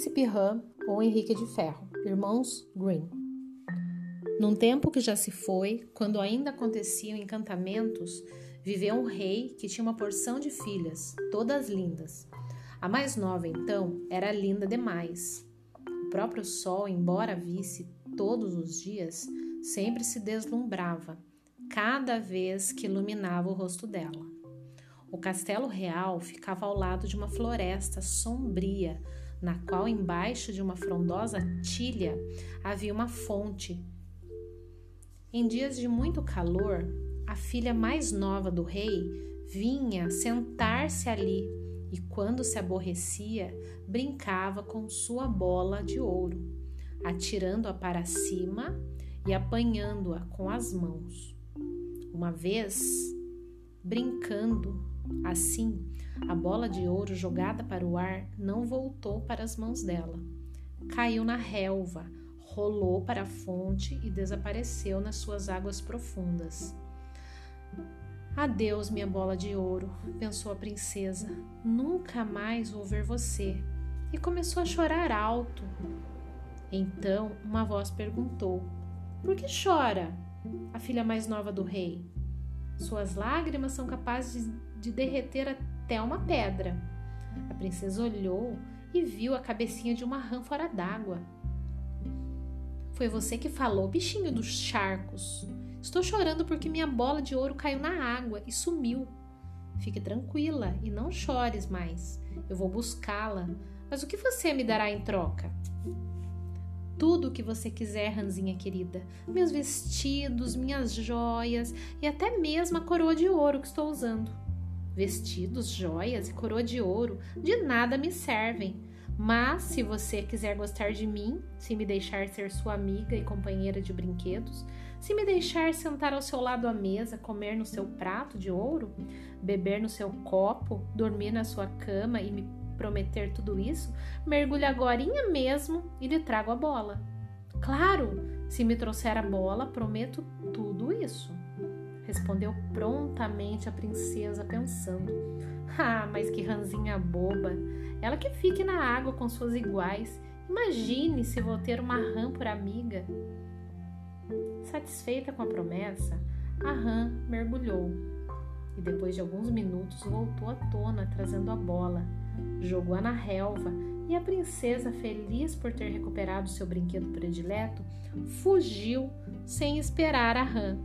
Príncipe Ram ou Henrique de Ferro, irmãos Green. Num tempo que já se foi, quando ainda aconteciam encantamentos, viveu um rei que tinha uma porção de filhas, todas lindas. A mais nova, então, era linda demais. O próprio sol, embora visse todos os dias, sempre se deslumbrava, cada vez que iluminava o rosto dela. O castelo real ficava ao lado de uma floresta sombria, na qual, embaixo de uma frondosa tilha, havia uma fonte. Em dias de muito calor, a filha mais nova do rei vinha sentar-se ali e, quando se aborrecia, brincava com sua bola de ouro, atirando-a para cima e apanhando-a com as mãos. Uma vez, brincando assim, a bola de ouro jogada para o ar não voltou para as mãos dela. Caiu na relva, rolou para a fonte e desapareceu nas suas águas profundas. Adeus, minha bola de ouro, pensou a princesa. Nunca mais vou ver você. E começou a chorar alto. Então uma voz perguntou: Por que chora? A filha mais nova do rei. Suas lágrimas são capazes de derreter até uma pedra. A princesa olhou e viu a cabecinha de uma rã fora d'água. Foi você que falou, bichinho dos charcos. Estou chorando porque minha bola de ouro caiu na água e sumiu. Fique tranquila e não chores mais. Eu vou buscá-la. Mas o que você me dará em troca? Tudo o que você quiser, Ranzinha querida. Meus vestidos, minhas joias e até mesmo a coroa de ouro que estou usando. Vestidos, joias e coroa de ouro de nada me servem. Mas se você quiser gostar de mim, se me deixar ser sua amiga e companheira de brinquedos, se me deixar sentar ao seu lado à mesa, comer no seu prato de ouro, beber no seu copo, dormir na sua cama e me prometer tudo isso, mergulhe agora mesmo e lhe trago a bola. Claro, se me trouxer a bola, prometo tudo isso respondeu prontamente a princesa, pensando: Ah, mas que ranzinha boba! Ela que fique na água com suas iguais. Imagine se vou ter uma rã por amiga. Satisfeita com a promessa, a rã mergulhou e depois de alguns minutos voltou à tona trazendo a bola. Jogou-a na relva e a princesa, feliz por ter recuperado seu brinquedo predileto, fugiu sem esperar a rã.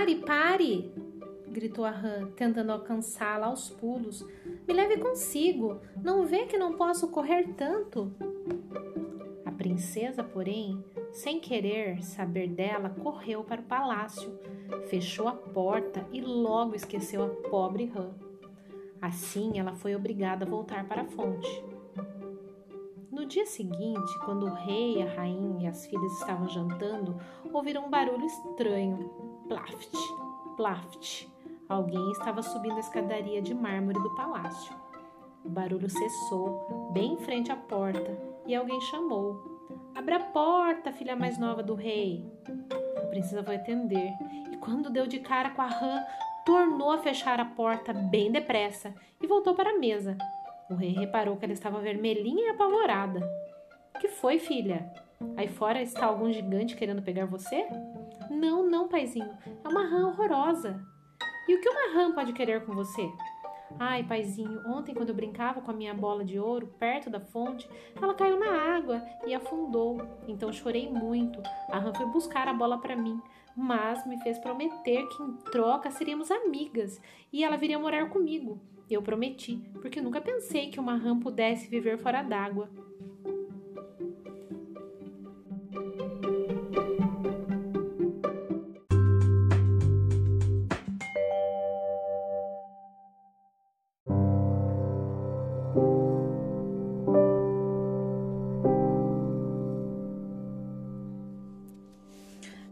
Pare, pare! gritou a rã, tentando alcançá-la aos pulos. Me leve consigo. Não vê que não posso correr tanto? A princesa, porém, sem querer saber dela, correu para o palácio, fechou a porta e logo esqueceu a pobre rã. Assim, ela foi obrigada a voltar para a fonte. No dia seguinte, quando o rei, a rainha e as filhas estavam jantando, ouviram um barulho estranho. Plaft, plaft. Alguém estava subindo a escadaria de mármore do palácio. O barulho cessou, bem em frente à porta, e alguém chamou: Abra a porta, filha mais nova do rei. A princesa foi atender e, quando deu de cara com a rã, tornou a fechar a porta bem depressa e voltou para a mesa. O rei reparou que ela estava vermelhinha e apavorada. Que foi, filha? Aí fora está algum gigante querendo pegar você? Não, não, paizinho. É uma rã horrorosa. E o que uma rã pode querer com você? Ai, paizinho, ontem quando eu brincava com a minha bola de ouro perto da fonte, ela caiu na água e afundou. Então chorei muito. A rã foi buscar a bola para mim, mas me fez prometer que em troca seríamos amigas e ela viria morar comigo. Eu prometi, porque nunca pensei que uma rã pudesse viver fora d'água.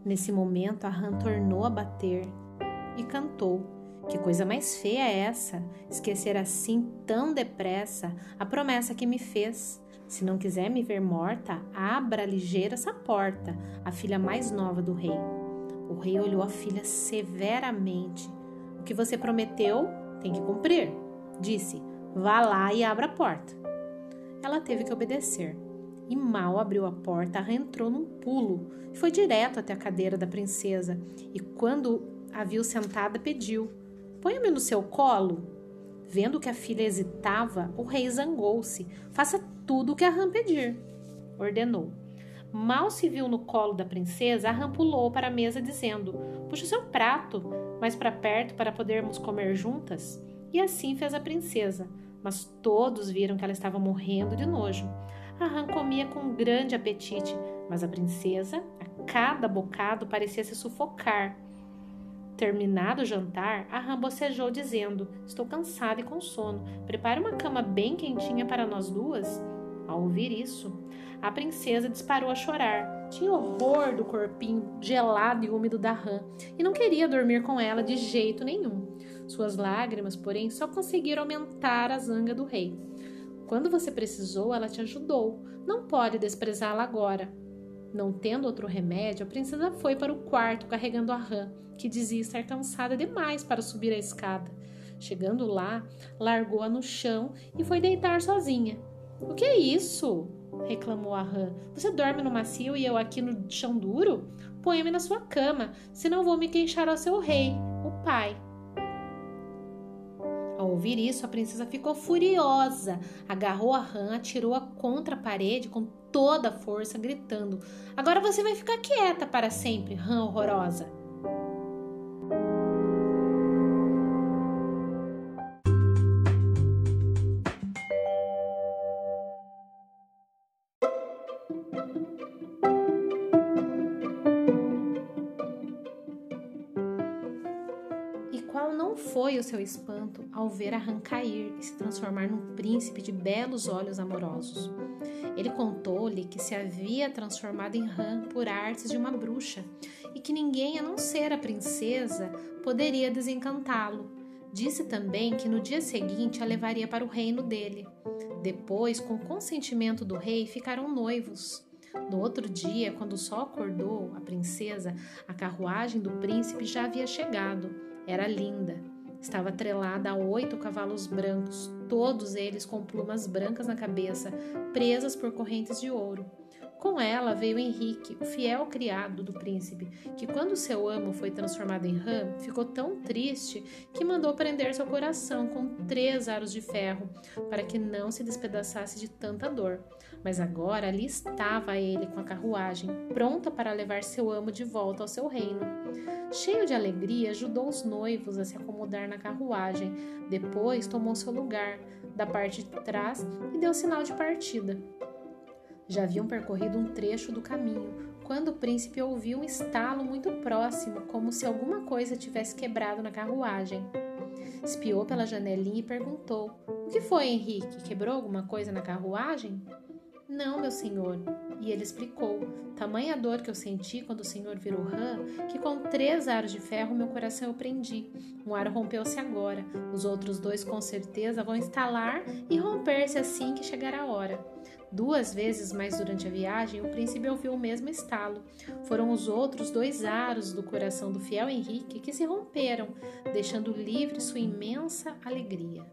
Nesse momento, a rã tornou a bater e cantou. Que coisa mais feia é essa? Esquecer assim tão depressa a promessa que me fez. Se não quiser me ver morta, abra ligeira essa porta, a filha mais nova do rei. O rei olhou a filha severamente. O que você prometeu tem que cumprir, disse. Vá lá e abra a porta. Ela teve que obedecer. E mal abriu a porta, a entrou num pulo e foi direto até a cadeira da princesa. E quando a viu sentada, pediu: Ponha-me no seu colo. Vendo que a filha hesitava, o rei zangou-se. Faça tudo o que a rã pedir, ordenou. Mal se viu no colo da princesa, a rã pulou para a mesa, dizendo: Puxa o seu prato mais para perto para podermos comer juntas. E assim fez a princesa, mas todos viram que ela estava morrendo de nojo. A rã comia com grande apetite, mas a princesa, a cada bocado, parecia se sufocar. Terminado o jantar, a rã bocejou, dizendo: Estou cansada e com sono. Prepare uma cama bem quentinha para nós duas. Ao ouvir isso, a princesa disparou a chorar. Tinha horror do corpinho gelado e úmido da rã e não queria dormir com ela de jeito nenhum. Suas lágrimas, porém, só conseguiram aumentar a zanga do rei. Quando você precisou, ela te ajudou. Não pode desprezá-la agora. Não tendo outro remédio, a princesa foi para o quarto carregando a rã, que dizia estar cansada demais para subir a escada. Chegando lá, largou-a no chão e foi deitar sozinha. O que é isso? reclamou a rã. Você dorme no macio e eu aqui no chão duro? Põe-me na sua cama, senão vou me queixar ao seu rei, o pai. Ouvir isso, a princesa ficou furiosa, agarrou a rã, atirou-a contra a parede com toda a força, gritando: Agora você vai ficar quieta para sempre, rã horrorosa. Foi o seu espanto ao ver Arran cair e se transformar num príncipe de belos olhos amorosos. Ele contou-lhe que se havia transformado em rã por artes de uma bruxa e que ninguém a não ser a princesa poderia desencantá-lo. Disse também que no dia seguinte a levaria para o reino dele. Depois, com consentimento do rei, ficaram noivos. No outro dia, quando o sol acordou a princesa, a carruagem do príncipe já havia chegado. Era linda. Estava atrelada a oito cavalos brancos, todos eles com plumas brancas na cabeça, presas por correntes de ouro. Com ela veio Henrique, o fiel criado do príncipe, que, quando seu amo foi transformado em rã, ficou tão triste que mandou prender seu coração com três aros de ferro, para que não se despedaçasse de tanta dor. Mas agora ali estava ele com a carruagem, pronta para levar seu amo de volta ao seu reino. Cheio de alegria, ajudou os noivos a se acomodar na carruagem. Depois tomou seu lugar da parte de trás e deu sinal de partida. Já haviam percorrido um trecho do caminho quando o príncipe ouviu um estalo muito próximo, como se alguma coisa tivesse quebrado na carruagem. Espiou pela janelinha e perguntou: O que foi, Henrique? Quebrou alguma coisa na carruagem? Não, meu senhor. E ele explicou: Tamanha dor que eu senti quando o senhor virou rã, que com três aros de ferro meu coração eu prendi. Um aro rompeu-se agora, os outros dois com certeza vão estalar e romper-se assim que chegar a hora. Duas vezes mais durante a viagem, o príncipe ouviu o mesmo estalo. Foram os outros dois aros do coração do fiel Henrique que se romperam, deixando livre sua imensa alegria.